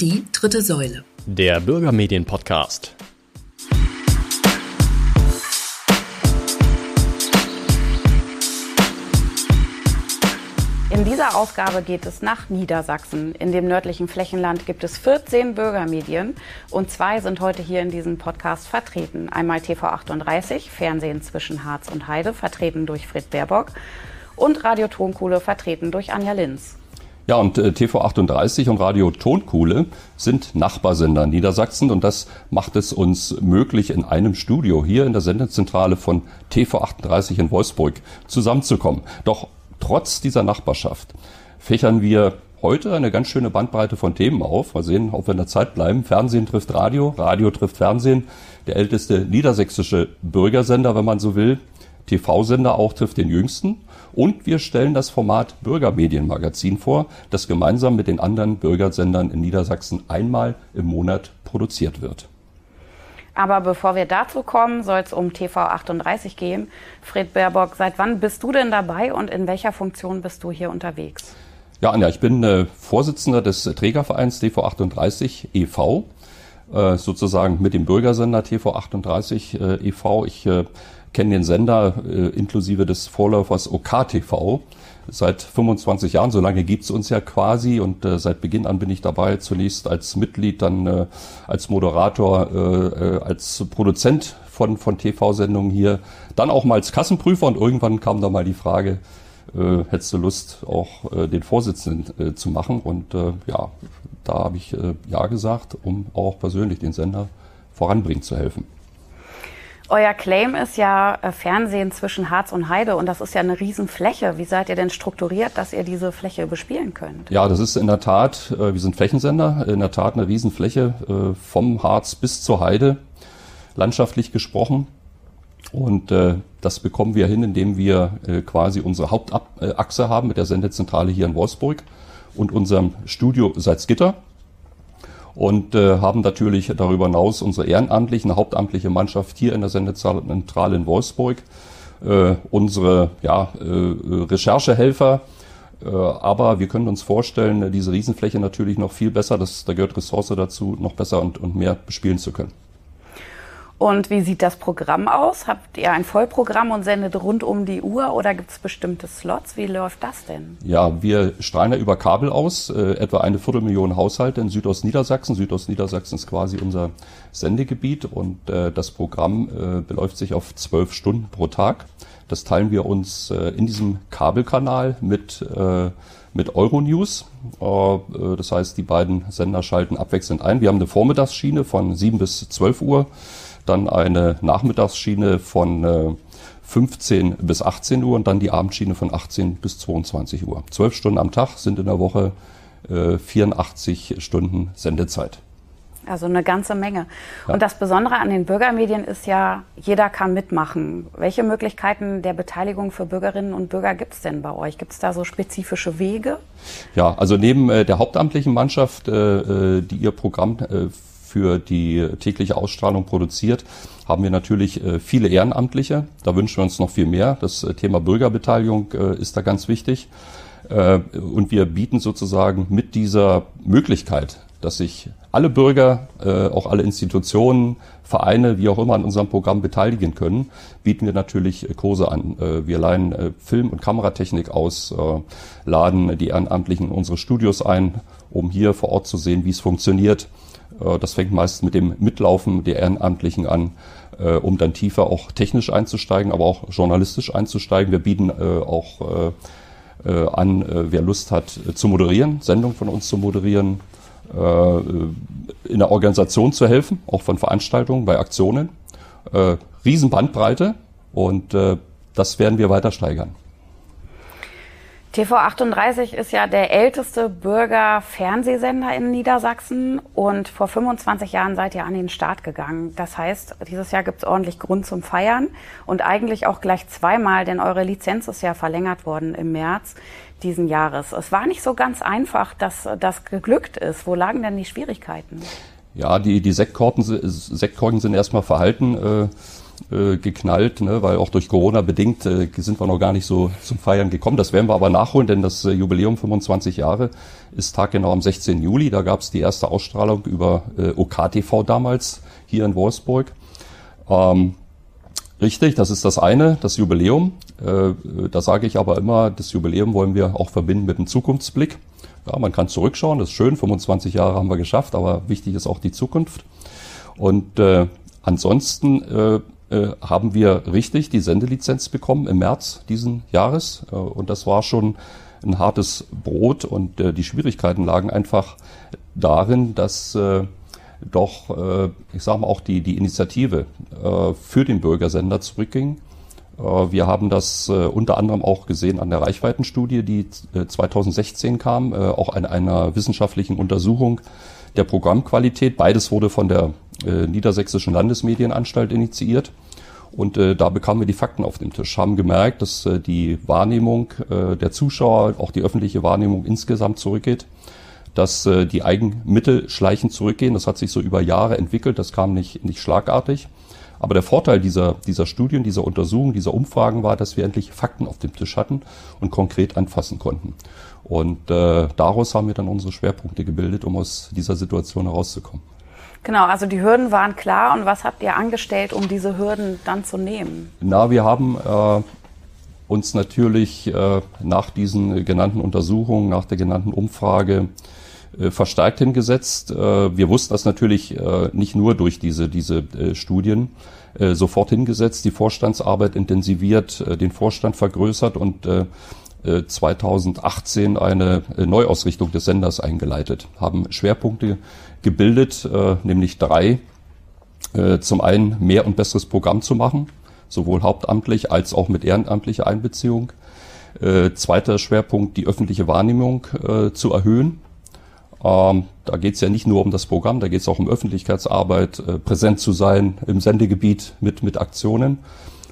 Die dritte Säule. Der Bürgermedien-Podcast. In dieser Ausgabe geht es nach Niedersachsen. In dem nördlichen Flächenland gibt es 14 Bürgermedien und zwei sind heute hier in diesem Podcast vertreten. Einmal TV38, Fernsehen zwischen Harz und Heide, vertreten durch Fred Baerbock und Radio Tonkuhle, vertreten durch Anja Linz. Ja, und äh, TV38 und Radio Tonkuhle sind Nachbarsender Niedersachsen und das macht es uns möglich, in einem Studio hier in der Sendezentrale von TV38 in Wolfsburg zusammenzukommen. Doch trotz dieser Nachbarschaft fächern wir heute eine ganz schöne Bandbreite von Themen auf. Mal sehen, ob wir in der Zeit bleiben. Fernsehen trifft Radio, Radio trifft Fernsehen. Der älteste niedersächsische Bürgersender, wenn man so will. TV-Sender auch trifft den jüngsten. Und wir stellen das Format Bürgermedienmagazin vor, das gemeinsam mit den anderen Bürgersendern in Niedersachsen einmal im Monat produziert wird. Aber bevor wir dazu kommen, soll es um TV38 gehen. Fred Baerbock, seit wann bist du denn dabei und in welcher Funktion bist du hier unterwegs? Ja, Anja, ich bin äh, Vorsitzender des Trägervereins TV38 e.V., äh, sozusagen mit dem Bürgersender TV38 äh, e.V. Ich äh, kenne den Sender äh, inklusive des Vorläufers OKTV seit 25 Jahren. So lange gibt's uns ja quasi und äh, seit Beginn an bin ich dabei, zunächst als Mitglied, dann äh, als Moderator, äh, äh als Produzent von, von TV-Sendungen hier, dann auch mal als Kassenprüfer und irgendwann kam da mal die Frage, äh, hättest du Lust, auch äh, den Vorsitzenden äh, zu machen? Und äh, ja, da habe ich äh, Ja gesagt, um auch persönlich den Sender voranbringen zu helfen. Euer Claim ist ja äh, Fernsehen zwischen Harz und Heide und das ist ja eine Riesenfläche. Wie seid ihr denn strukturiert, dass ihr diese Fläche bespielen könnt? Ja, das ist in der Tat, äh, wir sind Flächensender, in der Tat eine Riesenfläche äh, vom Harz bis zur Heide, landschaftlich gesprochen. Und das bekommen wir hin, indem wir quasi unsere Hauptachse haben mit der Sendezentrale hier in Wolfsburg und unserem Studio Salzgitter und äh, haben natürlich darüber hinaus unsere ehrenamtliche, hauptamtliche Mannschaft hier in der Sendezentrale in Wolfsburg, äh, unsere ja, äh, Recherchehelfer, äh, aber wir können uns vorstellen, diese Riesenfläche natürlich noch viel besser, das, da gehört Ressource dazu, noch besser und, und mehr bespielen zu können. Und wie sieht das Programm aus? Habt ihr ein Vollprogramm und sendet rund um die Uhr oder gibt es bestimmte Slots? Wie läuft das denn? Ja, wir strahlen ja über Kabel aus, äh, etwa eine Viertelmillion Haushalte in Südostniedersachsen. Südostniedersachsen ist quasi unser Sendegebiet und äh, das Programm äh, beläuft sich auf zwölf Stunden pro Tag. Das teilen wir uns äh, in diesem Kabelkanal mit äh, mit Euronews. Äh, das heißt, die beiden Sender schalten abwechselnd ein. Wir haben eine Vormittagsschiene von 7 bis 12 Uhr dann eine Nachmittagsschiene von äh, 15 bis 18 Uhr und dann die Abendschiene von 18 bis 22 Uhr. Zwölf Stunden am Tag sind in der Woche äh, 84 Stunden Sendezeit. Also eine ganze Menge. Ja. Und das Besondere an den Bürgermedien ist ja, jeder kann mitmachen. Welche Möglichkeiten der Beteiligung für Bürgerinnen und Bürger gibt es denn bei euch? Gibt es da so spezifische Wege? Ja, also neben äh, der hauptamtlichen Mannschaft, äh, äh die ihr Programm äh, für die tägliche Ausstrahlung produziert, haben wir natürlich äh, viele Ehrenamtliche. Da wünschen wir uns noch viel mehr. Das äh, Thema Bürgerbeteiligung äh, ist da ganz wichtig. Und wir bieten sozusagen mit dieser Möglichkeit, dass sich alle Bürger, auch alle Institutionen, Vereine, wie auch immer an unserem Programm beteiligen können, bieten wir natürlich Kurse an. Wir leihen Film- und Kameratechnik aus, laden die Ehrenamtlichen in unsere Studios ein, um hier vor Ort zu sehen, wie es funktioniert das fängt meist mit dem Mitlaufen der Ehrenamtlichen an, äh, um dann tiefer auch technisch einzusteigen, aber auch journalistisch einzusteigen. Wir bieten äh, auch an, wer Lust hat zu moderieren, Sendungen von uns zu moderieren, in der Organisation zu helfen, auch von Veranstaltungen, bei Aktionen. Riesenbandbreite und das werden wir weiter steigern. TV38 ist ja der älteste Bürgerfernsehsender in Niedersachsen und vor 25 Jahren seid ihr an den Start gegangen. Das heißt, dieses Jahr gibt es ordentlich Grund zum Feiern und eigentlich auch gleich zweimal, denn eure Lizenz ist ja verlängert worden im März diesen Jahres. Es war nicht so ganz einfach, dass das geglückt ist. Wo lagen denn die Schwierigkeiten? Ja, die, die Sektkorken, sind erstmal verhalten. Äh äh, geknallt, ne, weil auch durch Corona bedingt äh, sind wir noch gar nicht so zum Feiern gekommen. Das werden wir aber nachholen, denn das äh, Jubiläum 25 Jahre ist taggenau am 16. Juli. Da gab es die erste Ausstrahlung über äh, OKTV damals hier in Wolfsburg. Ähm, Richtig, das ist das eine, das Jubiläum. Äh, da sage ich aber immer, das Jubiläum wollen wir auch verbinden mit einem Zukunftsblick. Ja, man kann zurückschauen, das ist schön, 25 Jahre haben wir geschafft, aber wichtig ist auch die Zukunft. Und äh, ansonsten äh, haben wir richtig die Sendelizenz bekommen im März diesen Jahres. Äh, und das war schon ein hartes Brot und äh, die Schwierigkeiten lagen einfach darin, dass äh, doch, äh, ich sage mal, auch die, die Initiative äh, für den Bürgersender zurückging. Äh, wir haben das äh, unter anderem auch gesehen an der Reichweitenstudie, die äh, 2016 kam, äh, auch an einer wissenschaftlichen Untersuchung der Programmqualität. Beides wurde von der äh, Niedersächsischen Landesmedienanstalt initiiert. Und äh, da bekamen wir die Fakten auf dem Tisch, haben gemerkt, dass äh, die Wahrnehmung äh, der Zuschauer, auch die öffentliche Wahrnehmung insgesamt zurückgeht dass äh, die Eigenmittel schleichend zurückgehen. Das hat sich so über Jahre entwickelt, das kam nicht, nicht schlagartig. Aber der Vorteil dieser, dieser Studien, dieser Untersuchungen, dieser Umfragen war, dass wir endlich Fakten auf dem Tisch hatten und konkret anfassen konnten. Und äh, daraus haben wir dann unsere Schwerpunkte gebildet, um aus dieser Situation herauszukommen. Genau, also die Hürden waren klar. Und was habt ihr angestellt, um diese Hürden dann zu nehmen? Na, wir haben äh, uns natürlich äh, nach diesen genannten Untersuchungen, nach der genannten Umfrage äh, verstärkt hingesetzt. Äh, wir wussten das natürlich äh, nicht nur durch diese, diese Studien sofort hingesetzt, die Vorstandsarbeit intensiviert, den Vorstand vergrößert und 2018 eine Neuausrichtung des Senders eingeleitet, haben Schwerpunkte gebildet, nämlich drei. Zum einen mehr und besseres Programm zu machen, sowohl hauptamtlich als auch mit ehrenamtlicher Einbeziehung. Zweiter Schwerpunkt, die öffentliche Wahrnehmung zu erhöhen ähm, da geht es ja nicht nur um das Programm, da geht es auch um Öffentlichkeitsarbeit, äh, präsent zu sein im Sendegebiet mit, mit Aktionen.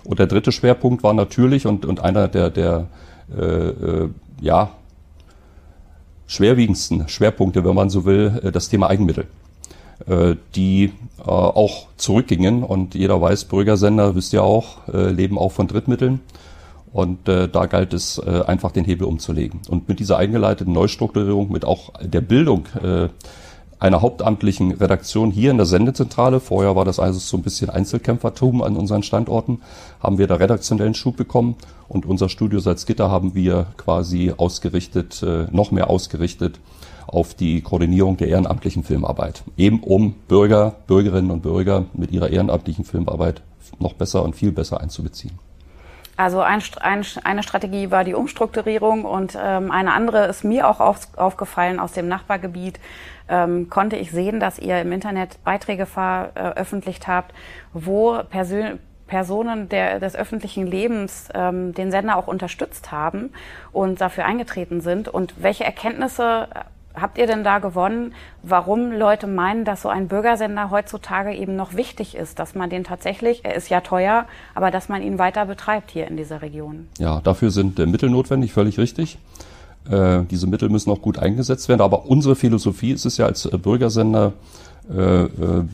Und der dritte Schwerpunkt war natürlich und, und einer der, der äh, äh, ja, schwerwiegendsten Schwerpunkte, wenn man so will, äh, das Thema Eigenmittel, äh, die auch zurückgingen. Und jeder weiß, Bürgersender, wisst ihr auch, leben auch von Drittmitteln. Und äh, da galt es äh, einfach den Hebel umzulegen. Und mit dieser eingeleiteten Neustrukturierung, mit auch der Bildung äh, einer hauptamtlichen Redaktion hier in der Sendezentrale, vorher war das also so ein bisschen Einzelkämpfertum an unseren Standorten, haben wir da redaktionellen Schub bekommen und unser Studio Salzgitter haben wir quasi ausgerichtet, äh, noch mehr ausgerichtet auf die Koordinierung der ehrenamtlichen Filmarbeit. Eben um Bürger, Bürgerinnen und Bürger mit ihrer ehrenamtlichen Filmarbeit noch besser und viel besser einzubeziehen. Also ein, ein, eine Strategie war die Umstrukturierung und ähm, eine andere ist mir auch auf, aufgefallen aus dem Nachbargebiet. Ähm, konnte ich sehen, dass ihr im Internet Beiträge veröffentlicht habt, wo Persön Personen der, des öffentlichen Lebens ähm, den Sender auch unterstützt haben und dafür eingetreten sind. Und welche Erkenntnisse habt ihr denn da gewonnen, warum Leute meinen, dass so ein Bürgersender heutzutage eben noch wichtig ist, dass man den tatsächlich, er ist ja teuer, aber dass man ihn weiter betreibt hier in dieser Region? Ja, dafür sind äh, Mittel notwendig, völlig richtig. Äh, diese Mittel müssen auch gut eingesetzt werden, aber unsere Philosophie ist es ja als äh, Bürgersender äh, äh,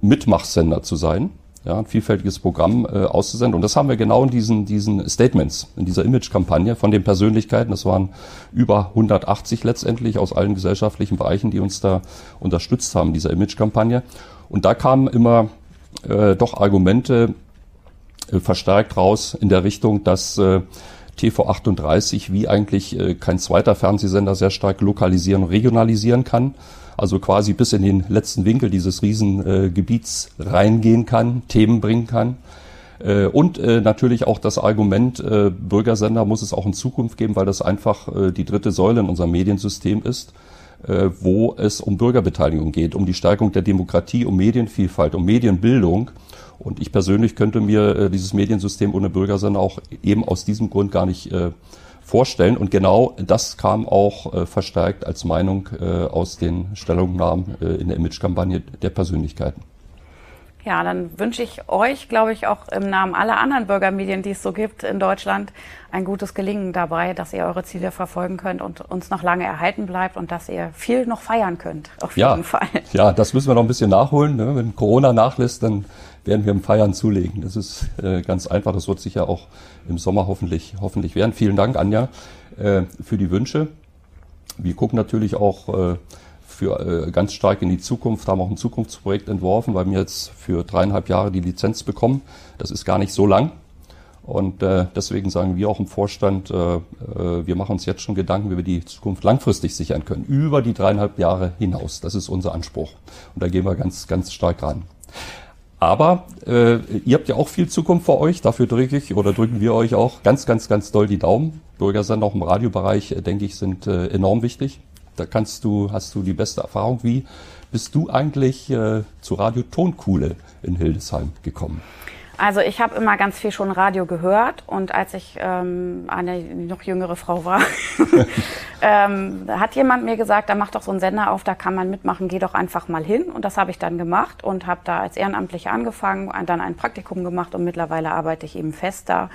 Mitmachsender zu sein ja, ein vielfältiges Programm äh, auszusenden. Und das haben wir genau in diesen, diesen Statements, in dieser Image-Kampagne von den Persönlichkeiten. Das waren über 180 letztendlich aus allen gesellschaftlichen Bereichen, die uns da unterstützt haben, dieser Image-Kampagne. Und da kamen immer äh, doch Argumente äh, verstärkt raus in der Richtung, dass äh, TV38 wie eigentlich äh, kein zweiter Fernsehsender sehr stark lokalisieren und regionalisieren kann also quasi bis in den letzten Winkel dieses Riesengebiets äh, reingehen kann, Themen bringen kann. Äh, und äh, natürlich auch das Argument, äh, Bürgersender muss es auch in Zukunft geben, weil das einfach die dritte Säule in unserem Mediensystem ist, wo es um Bürgerbeteiligung geht, um die Stärkung der Demokratie, um Medienvielfalt, um Medienbildung. Und ich persönlich könnte mir dieses Mediensystem ohne Bürgersender auch eben aus diesem Grund gar nicht vorstellen. Und genau das kam auch äh, verstärkt als Meinung äh, aus den Stellungnahmen äh, in der Image-Kampagne der Persönlichkeiten. Ja, dann wünsche ich euch, glaube ich, auch im Namen aller anderen Bürgermedien, die es so gibt in Deutschland, ein gutes Gelingen dabei, dass ihr eure Ziele verfolgen könnt und uns noch lange erhalten bleibt und dass ihr viel noch feiern könnt. Auf jeden ja, Fall. Ja, das müssen wir noch ein bisschen nachholen. Ne? Wenn Corona nachlässt, dann werden wir im Feiern zulegen. Das ist äh, ganz einfach. Das wird sicher auch im Sommer hoffentlich, hoffentlich werden. Vielen Dank, Anja, äh, für die Wünsche. Wir gucken natürlich auch äh, für äh, ganz stark in die Zukunft, haben auch ein Zukunftsprojekt entworfen, weil wir jetzt für dreieinhalb Jahre die Lizenz bekommen. Das ist gar nicht so lang. Und äh, deswegen sagen wir auch im Vorstand, äh, wir machen uns jetzt schon Gedanken, wie wir die Zukunft langfristig sichern können, über die dreieinhalb Jahre hinaus. Das ist unser Anspruch. Und da gehen wir ganz, ganz stark ran. Aber äh, ihr habt ja auch viel Zukunft vor euch. Dafür drücke ich oder drücken wir euch auch ganz, ganz, ganz doll die Daumen. Bürgersender auch im Radiobereich, äh, denke ich, sind äh, enorm wichtig. Da kannst du, hast du die beste Erfahrung. Wie bist du eigentlich äh, zur Radio Tonkuhle in Hildesheim gekommen? Also ich habe immer ganz viel schon Radio gehört und als ich ähm, eine noch jüngere Frau war, ähm, hat jemand mir gesagt, da mach doch so einen Sender auf, da kann man mitmachen, geh doch einfach mal hin. Und das habe ich dann gemacht und habe da als Ehrenamtliche angefangen, dann ein Praktikum gemacht und mittlerweile arbeite ich eben fest da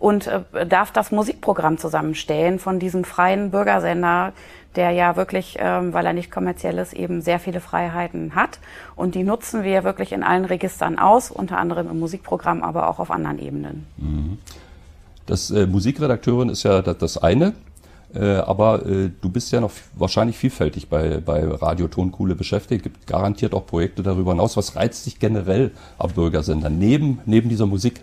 und äh, darf das Musikprogramm zusammenstellen von diesem freien Bürgersender, der ja wirklich, ähm, weil er nicht kommerziell ist, eben sehr viele Freiheiten hat. Und die nutzen wir wirklich in allen Registern aus, unter anderem im Musikprogramm, aber auch auf anderen Ebenen. Mhm. Das äh, Musikredakteurin ist ja das, das eine. Äh, aber äh, du bist ja noch wahrscheinlich vielfältig bei, bei Radio Tonkuhle beschäftigt, gibt garantiert auch Projekte darüber hinaus. Was reizt dich generell am Bürgersender neben, neben dieser Musik?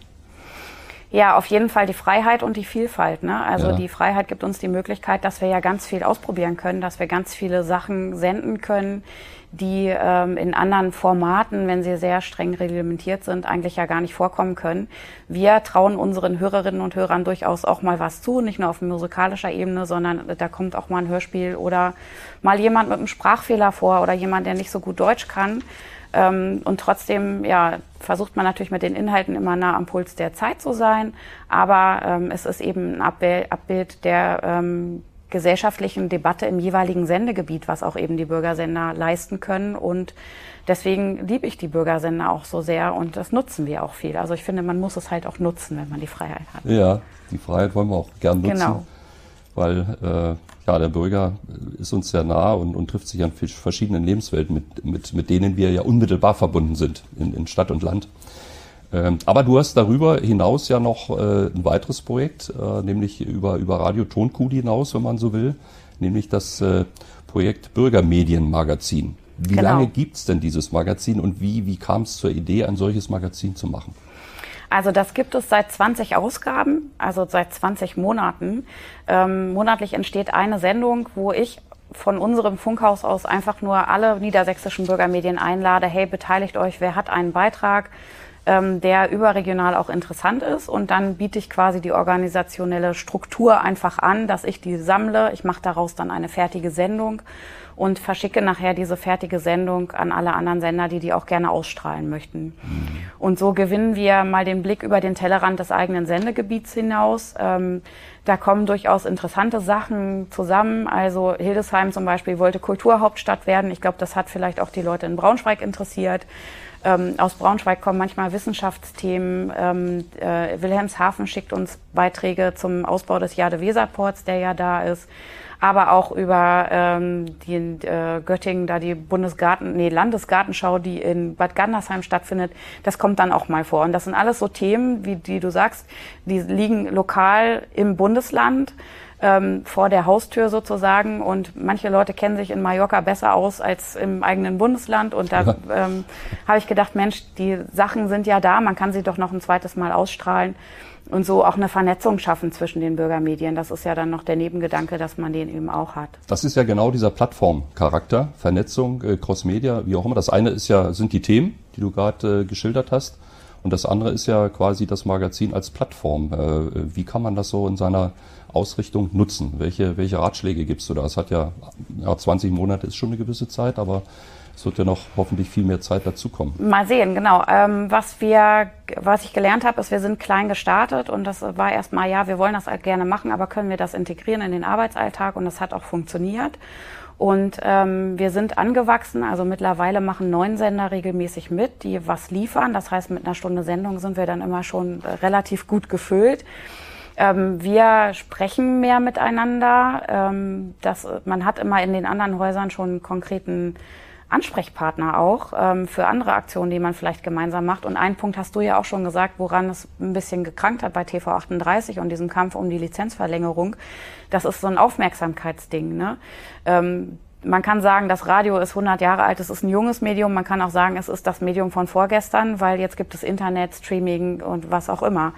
Ja, auf jeden Fall die Freiheit und die Vielfalt. Ne? Also ja. die Freiheit gibt uns die Möglichkeit, dass wir ja ganz viel ausprobieren können, dass wir ganz viele Sachen senden können, die ähm, in anderen Formaten, wenn sie sehr streng reglementiert sind, eigentlich ja gar nicht vorkommen können. Wir trauen unseren Hörerinnen und Hörern durchaus auch mal was zu, nicht nur auf musikalischer Ebene, sondern da kommt auch mal ein Hörspiel oder mal jemand mit einem Sprachfehler vor oder jemand, der nicht so gut Deutsch kann. Ähm, und trotzdem ja, versucht man natürlich mit den Inhalten immer nah am Puls der Zeit zu sein. Aber ähm, es ist eben ein Abbild, Abbild der ähm, gesellschaftlichen Debatte im jeweiligen Sendegebiet, was auch eben die Bürgersender leisten können. Und deswegen liebe ich die Bürgersender auch so sehr und das nutzen wir auch viel. Also ich finde, man muss es halt auch nutzen, wenn man die Freiheit hat. Ja, die Freiheit wollen wir auch gern nutzen. Genau. Weil äh, ja, der Bürger ist uns sehr nah und, und trifft sich an verschiedenen Lebenswelten, mit, mit, mit denen wir ja unmittelbar verbunden sind in, in Stadt und Land. Ähm, aber du hast darüber hinaus ja noch äh, ein weiteres Projekt, äh, nämlich über, über Radio Tonkuh hinaus, wenn man so will, nämlich das äh, Projekt Bürgermedienmagazin. Wie genau. lange gibt's denn dieses Magazin und wie, wie kam es zur Idee, ein solches Magazin zu machen? Also das gibt es seit 20 Ausgaben, also seit 20 Monaten. Ähm, monatlich entsteht eine Sendung, wo ich von unserem Funkhaus aus einfach nur alle niedersächsischen Bürgermedien einlade, hey, beteiligt euch, wer hat einen Beitrag, ähm, der überregional auch interessant ist. Und dann biete ich quasi die organisationelle Struktur einfach an, dass ich die sammle. Ich mache daraus dann eine fertige Sendung und verschicke nachher diese fertige Sendung an alle anderen Sender, die die auch gerne ausstrahlen möchten. Und so gewinnen wir mal den Blick über den Tellerrand des eigenen Sendegebiets hinaus. Ähm, da kommen durchaus interessante Sachen zusammen. Also Hildesheim zum Beispiel wollte Kulturhauptstadt werden. Ich glaube, das hat vielleicht auch die Leute in Braunschweig interessiert. Ähm, aus Braunschweig kommen manchmal Wissenschaftsthemen. Ähm, äh, Wilhelmshaven schickt uns Beiträge zum Ausbau des Jade-Weser-Ports, der ja da ist aber auch über ähm, die äh, Göttingen, da die Bundesgarten, nee, Landesgartenschau, die in Bad Gandersheim stattfindet, das kommt dann auch mal vor. Und das sind alles so Themen, wie die du sagst, die liegen lokal im Bundesland. Ähm, vor der Haustür sozusagen und manche Leute kennen sich in Mallorca besser aus als im eigenen Bundesland und da ähm, habe ich gedacht, Mensch, die Sachen sind ja da, man kann sie doch noch ein zweites Mal ausstrahlen und so auch eine Vernetzung schaffen zwischen den Bürgermedien. Das ist ja dann noch der Nebengedanke, dass man den eben auch hat. Das ist ja genau dieser Plattformcharakter, Vernetzung, äh, Crossmedia, wie auch immer. Das eine ist ja, sind die Themen, die du gerade äh, geschildert hast. Und das andere ist ja quasi das Magazin als Plattform. Äh, wie kann man das so in seiner Ausrichtung nutzen? Welche, welche Ratschläge gibst du da? Es hat ja, ja 20 Monate ist schon eine gewisse Zeit, aber es wird ja noch hoffentlich viel mehr Zeit dazukommen. Mal sehen, genau. Ähm, was wir, was ich gelernt habe, ist, wir sind klein gestartet und das war erstmal, ja, wir wollen das halt gerne machen, aber können wir das integrieren in den Arbeitsalltag und das hat auch funktioniert. Und ähm, wir sind angewachsen, also mittlerweile machen neun Sender regelmäßig mit, die was liefern. Das heißt, mit einer Stunde Sendung sind wir dann immer schon relativ gut gefüllt. Ähm, wir sprechen mehr miteinander. Ähm, das, man hat immer in den anderen Häusern schon einen konkreten Ansprechpartner auch ähm, für andere Aktionen, die man vielleicht gemeinsam macht. Und einen Punkt hast du ja auch schon gesagt, woran es ein bisschen gekrankt hat bei TV38 und diesem Kampf um die Lizenzverlängerung. Das ist so ein Aufmerksamkeitsding. Ne? Ähm, man kann sagen, das Radio ist 100 Jahre alt, es ist ein junges Medium. Man kann auch sagen, es ist das Medium von vorgestern, weil jetzt gibt es Internet, Streaming und was auch immer.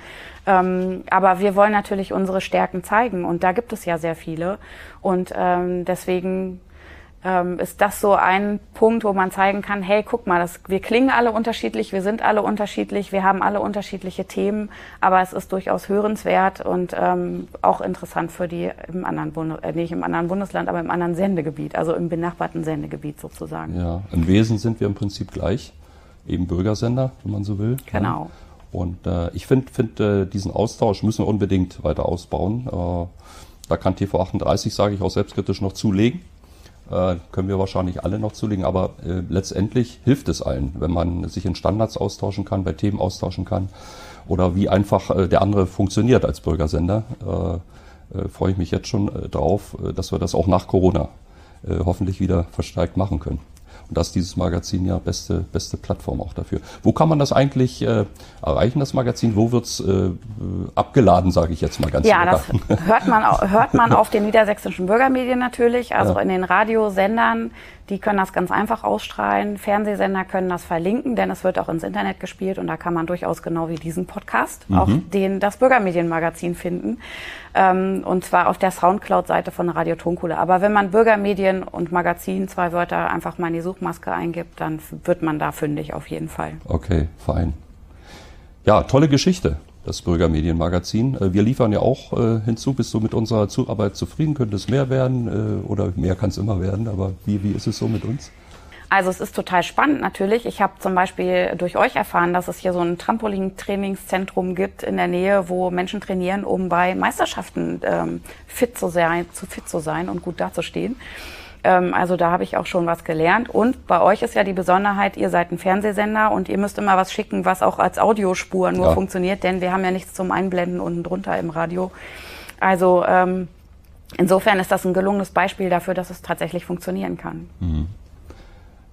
Ähm, aber wir wollen natürlich unsere Stärken zeigen und da gibt es ja sehr viele. Und ähm, deswegen ähm, ist das so ein Punkt, wo man zeigen kann, hey, guck mal, das, wir klingen alle unterschiedlich, wir sind alle unterschiedlich, wir haben alle unterschiedliche Themen, aber es ist durchaus hörenswert und ähm, auch interessant für die im anderen Bundes, äh, nicht im anderen Bundesland, aber im anderen Sendegebiet, also im benachbarten Sendegebiet sozusagen. Ja, im Wesen sind wir im Prinzip gleich, eben Bürgersender, wenn man so will. Genau. Ja. Und äh, ich finde, find, äh, diesen Austausch müssen wir unbedingt weiter ausbauen. Äh, da kann TV38, sage ich auch selbstkritisch, noch zulegen äh, können wir wahrscheinlich alle noch zulegen, aber äh, letztendlich hilft es allen, wenn man sich in Standards austauschen kann, bei Themen austauschen kann oder wie einfach äh, der andere funktioniert als Bürgersender. Äh, äh, freue ich mich jetzt schon drauf, dass wir das auch nach Corona hoffentlich wieder verstärkt machen können. Und das ist dieses Magazin ja beste, beste Plattform auch dafür. Wo kann man das eigentlich äh, erreichen, das Magazin? Wo wird's äh, abgeladen, sage ich jetzt mal ganz Ja, das hört man, hört man auf den niedersächsischen Bürgermedien natürlich, also ja. in den Radiosendern. Die können das ganz einfach ausstrahlen. Fernsehsender können das verlinken, denn es wird auch ins Internet gespielt und da kann man durchaus genau wie diesen Podcast mhm. auch den, das Bürgermedienmagazin finden. Ähm, und zwar auf der Soundcloud-Seite von Radio Tonkuhle. Aber wenn man Bürgermedien und Magazin, zwei Wörter, einfach mal in die Suchmaske eingibt, dann wird man da fündig auf jeden Fall. Okay, fein. Ja, tolle Geschichte das Bürgermedienmagazin. Äh, wir liefern ja auch äh, hinzu. Bist du mit unserer Zuarbeit zufrieden? Könnte es mehr werden äh, oder mehr kann es immer werden? Aber wie, wie ist es so mit uns? Also es ist total spannend natürlich. Ich habe zum Beispiel durch euch erfahren, dass es hier so ein Trampolin-Trainingszentrum gibt in der Nähe, wo Menschen trainieren, um bei Meisterschaften ähm, fit zu sein, zu fit zu sein und gut dazustehen. Ähm, also da habe ich auch schon was gelernt. Und bei euch ist ja die Besonderheit, ihr seid ein Fernsehsender und ihr müsst immer was schicken, was auch als Audiospur nur ja. funktioniert, denn wir haben ja nichts zum Einblenden unten drunter im Radio. Also ähm, insofern ist das ein gelungenes Beispiel dafür, dass es tatsächlich funktionieren kann. Mhm.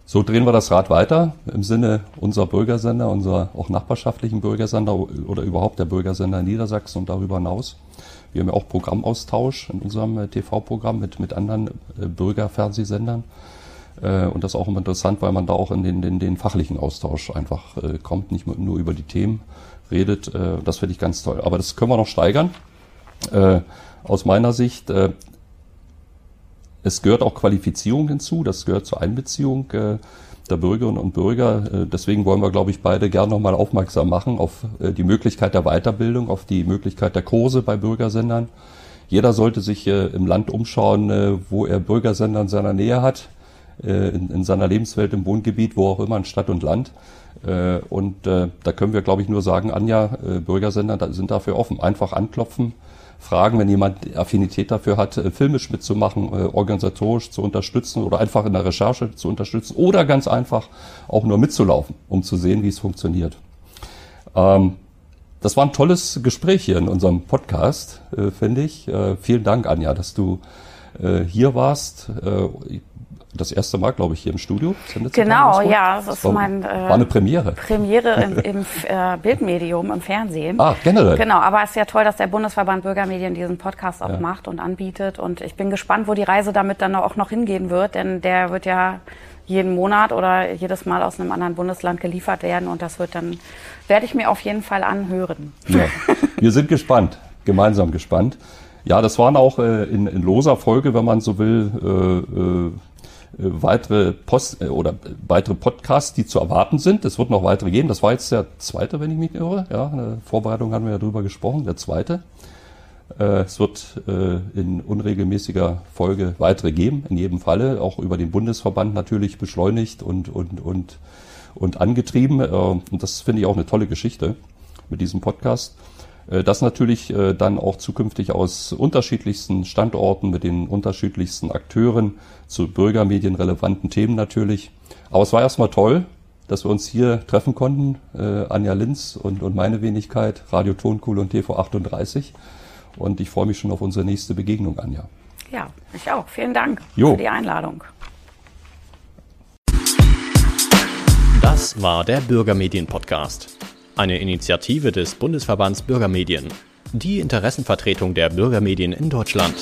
So drehen wir das Rad weiter im Sinne unserer Bürgersender, unserer auch nachbarschaftlichen Bürgersender oder überhaupt der Bürgersender Niedersachsen und darüber hinaus. Wir haben ja auch Programmaustausch in unserem äh, TV-Programm mit, mit anderen äh, Bürgerfernsehsendern. Äh, und das ist auch immer interessant, weil man da auch in den, den, den fachlichen Austausch einfach kommt, nicht nur über die Themen redet. das finde ich ganz toll. Aber das können wir noch steigern. aus meiner Sicht, es gehört auch Qualifizierung hinzu, das gehört zur Einbeziehung der Bürgerinnen und Bürger. Äh, deswegen wollen wir, glaube ich, beide gerne nochmal aufmerksam machen auf äh, die Möglichkeit der Weiterbildung, auf die Möglichkeit der Kurse bei Bürgersendern. Jeder sollte sich äh, im Land umschauen, wo er Bürgersender in seiner Nähe hat, in, seiner Lebenswelt, im Wohngebiet, wo auch immer, in Stadt und Land. Und da können wir, glaube ich, nur sagen, Anja, Bürgersender sind dafür offen. Einfach anklopfen, fragen, wenn jemand Affinität dafür hat, äh, filmisch mitzumachen, äh, organisatorisch zu unterstützen oder einfach in der Recherche zu unterstützen oder ganz einfach auch nur mitzulaufen, um zu sehen, wie es funktioniert. Ähm, das war ein tolles Gespräch hier in unserem Podcast, äh, finde ich. Äh, vielen Dank, Anja, dass du äh, hier warst. Äh, das erste Mal, glaube ich, hier im Studio. Genau, ja, das, das ist war, mein äh, war eine Premiere. Premiere im, im äh, Bildmedium, im Fernsehen. Ah, generell. Genau, aber es ist ja toll, dass der Bundesverband Bürgermedien diesen Podcast auch ja. macht und anbietet. Und ich bin gespannt, wo die Reise damit dann auch noch hingehen wird, denn der wird ja jeden Monat oder jedes Mal aus einem anderen Bundesland geliefert werden und das wird dann, werde ich mir auf jeden Fall anhören. Ja, wir sind gespannt, gemeinsam gespannt. Ja, das waren auch äh, in, in loser Folge, wenn man so will, äh, äh, weitere Post äh, oder weitere Podcasts, die zu erwarten sind. Es wird noch weitere geben. Das war jetzt der zweite, wenn ich mich irre. Ja, in der Vorbereitung haben wir ja drüber gesprochen, der zweite. Äh, es wird äh, in unregelmäßiger Folge weitere geben, in jedem Falle, auch über den Bundesverband natürlich beschleunigt und, und, und, und angetrieben. Äh, und das finde ich auch eine tolle Geschichte mit diesem Podcast. Das natürlich dann auch zukünftig aus unterschiedlichsten Standorten mit den unterschiedlichsten Akteuren zu bürgermedienrelevanten Themen natürlich. Aber es war erstmal toll, dass wir uns hier treffen konnten, Anja Linz und, und meine Wenigkeit, Radio Tonkuhl und TV 38. Und ich freue mich schon auf unsere nächste Begegnung, Anja. Ja, ich auch. Vielen Dank jo. für die Einladung. Das war der Bürgermedien-Podcast. Eine Initiative des Bundesverbands Bürgermedien. Die Interessenvertretung der Bürgermedien in Deutschland.